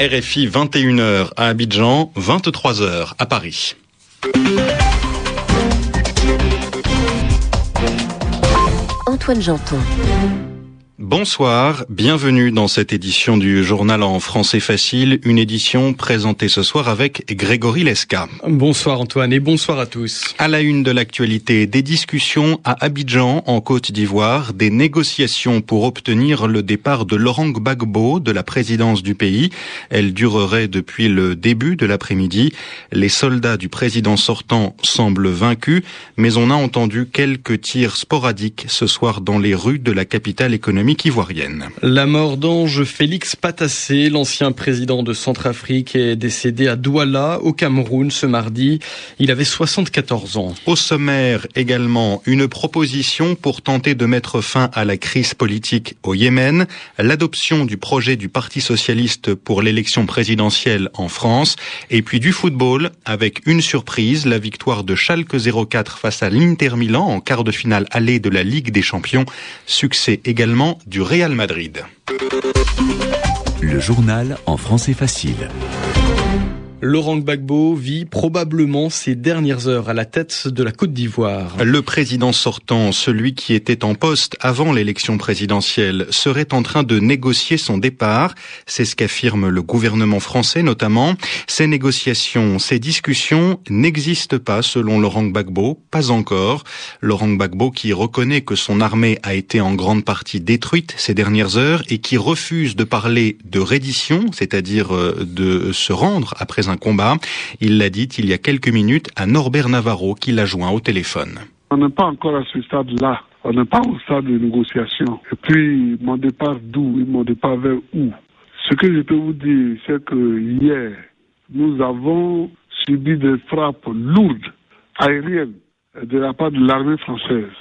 RFI 21h à Abidjan, 23h à Paris. Antoine Janton. Bonsoir, bienvenue dans cette édition du journal en français facile, une édition présentée ce soir avec Grégory Lesca. Bonsoir Antoine et bonsoir à tous. À la une de l'actualité, des discussions à Abidjan en Côte d'Ivoire, des négociations pour obtenir le départ de Laurent Gbagbo de la présidence du pays. Elle durerait depuis le début de l'après-midi. Les soldats du président sortant semblent vaincus, mais on a entendu quelques tirs sporadiques ce soir dans les rues de la capitale économique ivoirienne. La mort d'Ange Félix Patassé, l'ancien président de Centrafrique, est décédé à Douala, au Cameroun, ce mardi. Il avait 74 ans. Au sommaire également, une proposition pour tenter de mettre fin à la crise politique au Yémen, l'adoption du projet du Parti socialiste pour l'élection présidentielle en France, et puis du football avec une surprise, la victoire de Schalke 04 face à l'Inter Milan en quart de finale allée de la Ligue des Champions. Succès également du Real Madrid. Le journal en français facile. Laurent Gbagbo vit probablement ses dernières heures à la tête de la Côte d'Ivoire. Le président sortant, celui qui était en poste avant l'élection présidentielle, serait en train de négocier son départ. C'est ce qu'affirme le gouvernement français notamment. Ces négociations, ces discussions n'existent pas selon Laurent Gbagbo, pas encore. Laurent Gbagbo qui reconnaît que son armée a été en grande partie détruite ces dernières heures et qui refuse de parler de reddition, c'est-à-dire euh, de se rendre après un combat. Il l'a dit il y a quelques minutes à Norbert Navarro qui l'a joint au téléphone. On n'est pas encore à ce stade-là. On n'est pas au stade de négociation. Et puis, mon départ d'où? Mon départ vers où? Ce que je peux vous dire, c'est que hier, nous avons subi des frappes lourdes, aériennes, de la part de l'armée française.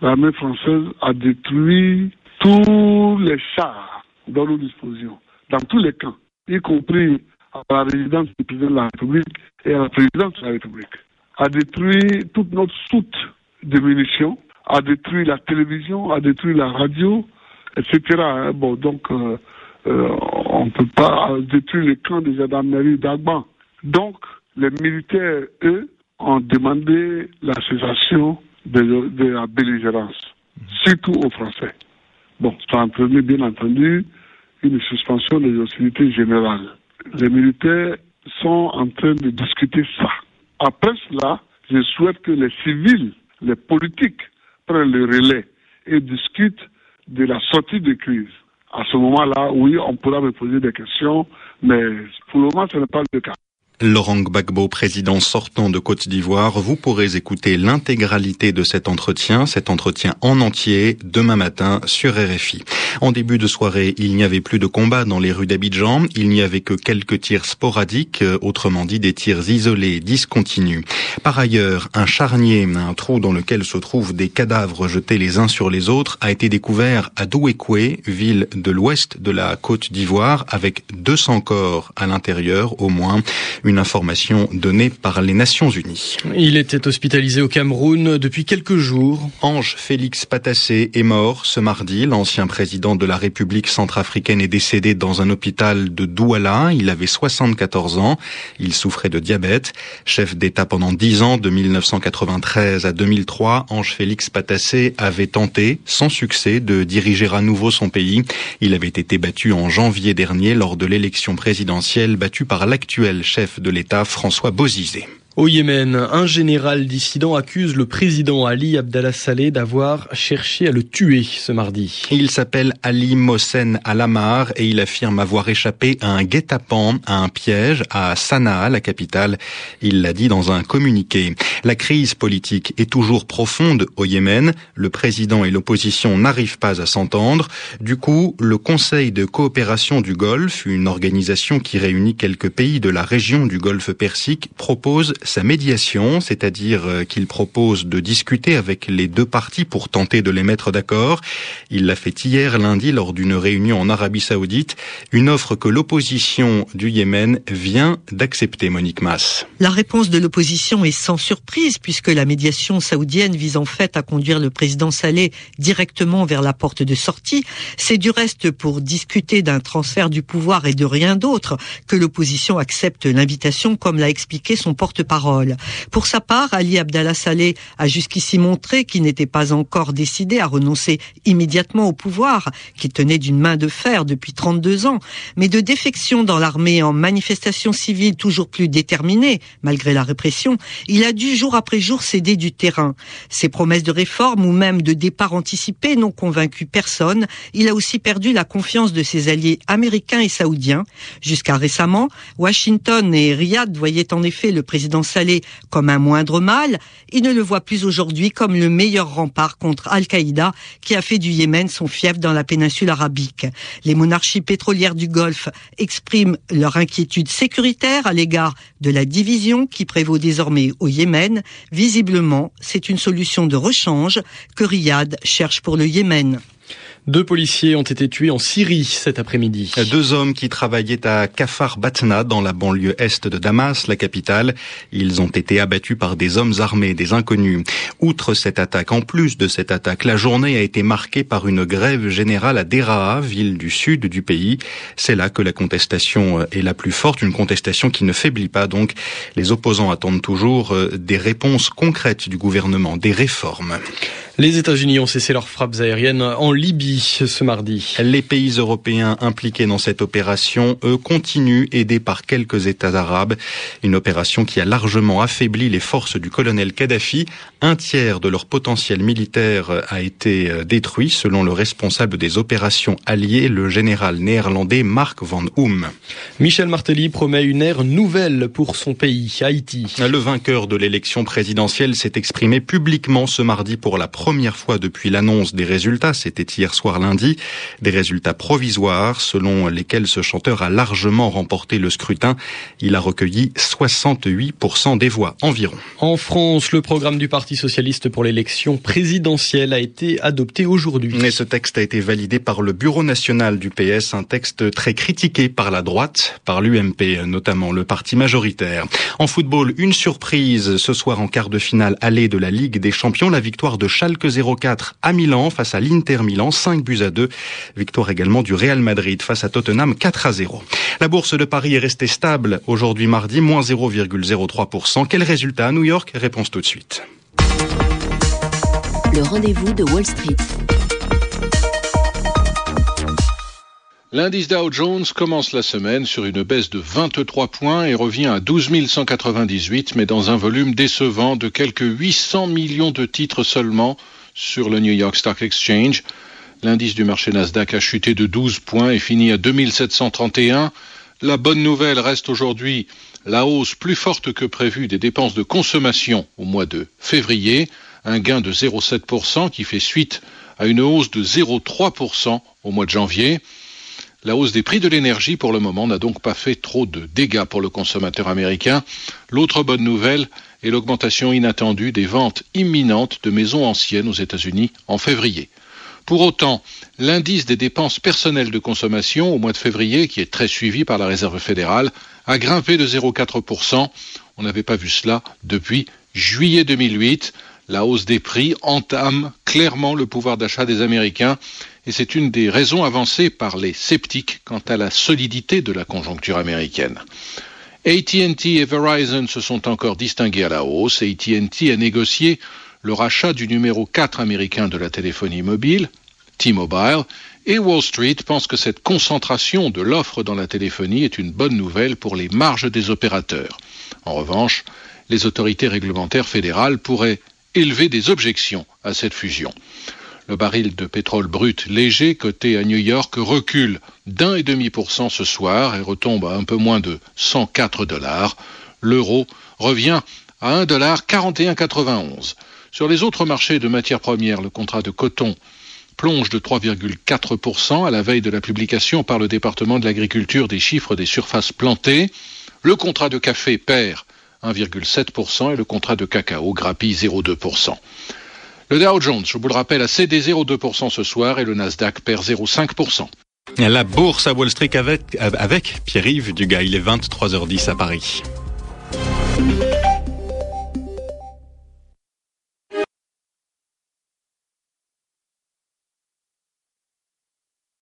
L'armée française a détruit tous les chars dont nous disposions, dans tous les camps, y compris à la résidence du président de la République et à la présidence de la République, a détruit toute notre soute de munitions, a détruit la télévision, a détruit la radio, etc. Bon, donc, euh, euh, on ne peut pas détruire le camp des gendarmeries d'Agban. Donc, les militaires, eux, ont demandé la cessation de, de la belligérance, surtout aux Français. Bon, ça a entraîné, bien entendu, une suspension des hostilités générales les militaires sont en train de discuter ça. Après cela, je souhaite que les civils, les politiques prennent le relais et discutent de la sortie de crise. À ce moment-là, oui, on pourra me poser des questions, mais pour le moment, ce n'est pas le cas. Laurent Gbagbo, président sortant de Côte d'Ivoire, vous pourrez écouter l'intégralité de cet entretien, cet entretien en entier, demain matin sur RFI. En début de soirée, il n'y avait plus de combats dans les rues d'Abidjan, il n'y avait que quelques tirs sporadiques, autrement dit des tirs isolés, discontinus. Par ailleurs, un charnier, un trou dans lequel se trouvent des cadavres jetés les uns sur les autres, a été découvert à Douékoué, ville de l'ouest de la Côte d'Ivoire, avec 200 corps à l'intérieur au moins information donnée par les Nations Unies. Il était hospitalisé au Cameroun depuis quelques jours. Ange Félix Patassé est mort ce mardi. L'ancien président de la République centrafricaine est décédé dans un hôpital de Douala. Il avait 74 ans. Il souffrait de diabète. Chef d'État pendant 10 ans, de 1993 à 2003, Ange Félix Patassé avait tenté, sans succès, de diriger à nouveau son pays. Il avait été battu en janvier dernier lors de l'élection présidentielle, battu par l'actuel chef de l'État François Bozizé. Au Yémen, un général dissident accuse le président Ali Abdallah Saleh d'avoir cherché à le tuer ce mardi. Il s'appelle Ali Mohsen Al-Amar et il affirme avoir échappé à un guet-apens, à un piège à Sanaa, la capitale. Il l'a dit dans un communiqué. La crise politique est toujours profonde au Yémen. Le président et l'opposition n'arrivent pas à s'entendre. Du coup, le Conseil de coopération du Golfe, une organisation qui réunit quelques pays de la région du Golfe Persique, propose sa médiation, c'est-à-dire euh, qu'il propose de discuter avec les deux parties pour tenter de les mettre d'accord. Il l'a fait hier lundi lors d'une réunion en Arabie Saoudite, une offre que l'opposition du Yémen vient d'accepter, Monique Mass. La réponse de l'opposition est sans surprise puisque la médiation saoudienne vise en fait à conduire le président Saleh directement vers la porte de sortie. C'est du reste pour discuter d'un transfert du pouvoir et de rien d'autre que l'opposition accepte l'invitation comme l'a expliqué son porte-parole. Pour sa part, Ali Abdallah Saleh a jusqu'ici montré qu'il n'était pas encore décidé à renoncer immédiatement au pouvoir, qu'il tenait d'une main de fer depuis 32 ans, mais de défection dans l'armée en manifestation civile toujours plus déterminée, malgré la répression, il a dû jour après jour céder du terrain. Ses promesses de réforme ou même de départ anticipé n'ont convaincu personne. Il a aussi perdu la confiance de ses alliés américains et saoudiens. Jusqu'à récemment, Washington et Riyad voyaient en effet le président Comme un moindre mal. Ils ne le voient plus aujourd'hui comme le meilleur rempart contre Al-Qaïda qui a fait du Yémen son fief dans la péninsule arabique. Les monarchies pétrolières du Golfe expriment leur inquiétude sécuritaire à l'égard de la division qui prévaut désormais au Yémen. Visiblement, c'est une solution de rechange que Riyad cherche pour le Yémen. Deux policiers ont été tués en Syrie cet après-midi. Deux hommes qui travaillaient à Kafar Batna dans la banlieue est de Damas, la capitale. Ils ont été abattus par des hommes armés, des inconnus. Outre cette attaque, en plus de cette attaque, la journée a été marquée par une grève générale à Deraa, ville du sud du pays. C'est là que la contestation est la plus forte, une contestation qui ne faiblit pas donc. Les opposants attendent toujours euh, des réponses concrètes du gouvernement, des réformes. Les États-Unis ont cessé leurs frappes aériennes en Libye ce mardi. Les pays européens impliqués dans cette opération, eux, continuent, aidés par quelques États arabes. Une opération qui a largement affaibli les forces du colonel Kadhafi. Un tiers de leur potentiel militaire a été euh, détruit, selon le responsable des opérations alliées, le général néerlandais Mark van Oom. Michel Martelly promet une ère nouvelle pour son pays, Haïti. Le vainqueur de l'élection présidentielle s'est exprimé publiquement ce mardi pour la première fois depuis l'annonce des résultats, c'était hier soir lundi, des résultats provisoires selon lesquels ce chanteur a largement remporté le scrutin. Il a recueilli 68% des voix environ. En France, le programme du Parti socialiste pour l'élection présidentielle a été adopté aujourd'hui. Et ce texte a été validé par le Bureau national du PS, un texte très critiqué par la droite, par l'UMP notamment, le parti majoritaire. En football, une surprise ce soir en quart de finale allée de la Ligue des Champions, la victoire de Schalke 0-4 à Milan face à l'Inter Milan, 5 buts à 2. Victoire également du Real Madrid face à Tottenham, 4 à 0. La bourse de Paris est restée stable aujourd'hui mardi, moins 0,03%. Quel résultat à New York? Réponse tout de suite. Le rendez-vous de Wall Street. L'indice Dow Jones commence la semaine sur une baisse de 23 points et revient à 12 198, mais dans un volume décevant de quelques 800 millions de titres seulement sur le New York Stock Exchange. L'indice du marché Nasdaq a chuté de 12 points et finit à 2731. La bonne nouvelle reste aujourd'hui la hausse plus forte que prévue des dépenses de consommation au mois de février, un gain de 0,7% qui fait suite à une hausse de 0,3% au mois de janvier. La hausse des prix de l'énergie pour le moment n'a donc pas fait trop de dégâts pour le consommateur américain. L'autre bonne nouvelle est l'augmentation inattendue des ventes imminentes de maisons anciennes aux États-Unis en février. Pour autant, l'indice des dépenses personnelles de consommation au mois de février, qui est très suivi par la Réserve fédérale, a grimpé de 0,4%. On n'avait pas vu cela depuis juillet 2008. La hausse des prix entame clairement le pouvoir d'achat des Américains et c'est une des raisons avancées par les sceptiques quant à la solidité de la conjoncture américaine. ATT et Verizon se sont encore distingués à la hausse. ATT a négocié le rachat du numéro 4 américain de la téléphonie mobile, T-Mobile, et Wall Street pense que cette concentration de l'offre dans la téléphonie est une bonne nouvelle pour les marges des opérateurs. En revanche, les autorités réglementaires fédérales pourraient élever des objections à cette fusion. Le baril de pétrole brut léger coté à New York recule d'un et demi pour cent ce soir et retombe à un peu moins de 104 dollars. L'euro revient à 1 dollar 41,91. Sur les autres marchés de matières premières, le contrat de coton plonge de 3,4% à la veille de la publication par le département de l'agriculture des chiffres des surfaces plantées. Le contrat de café perd 1,7% et le contrat de cacao grappille 0,2%. Le Dow Jones, je vous le rappelle, a cédé 0,2% ce soir et le Nasdaq perd 0,5%. La bourse à Wall Street avec, avec Pierre-Yves Dugas, il est 23h10 à Paris.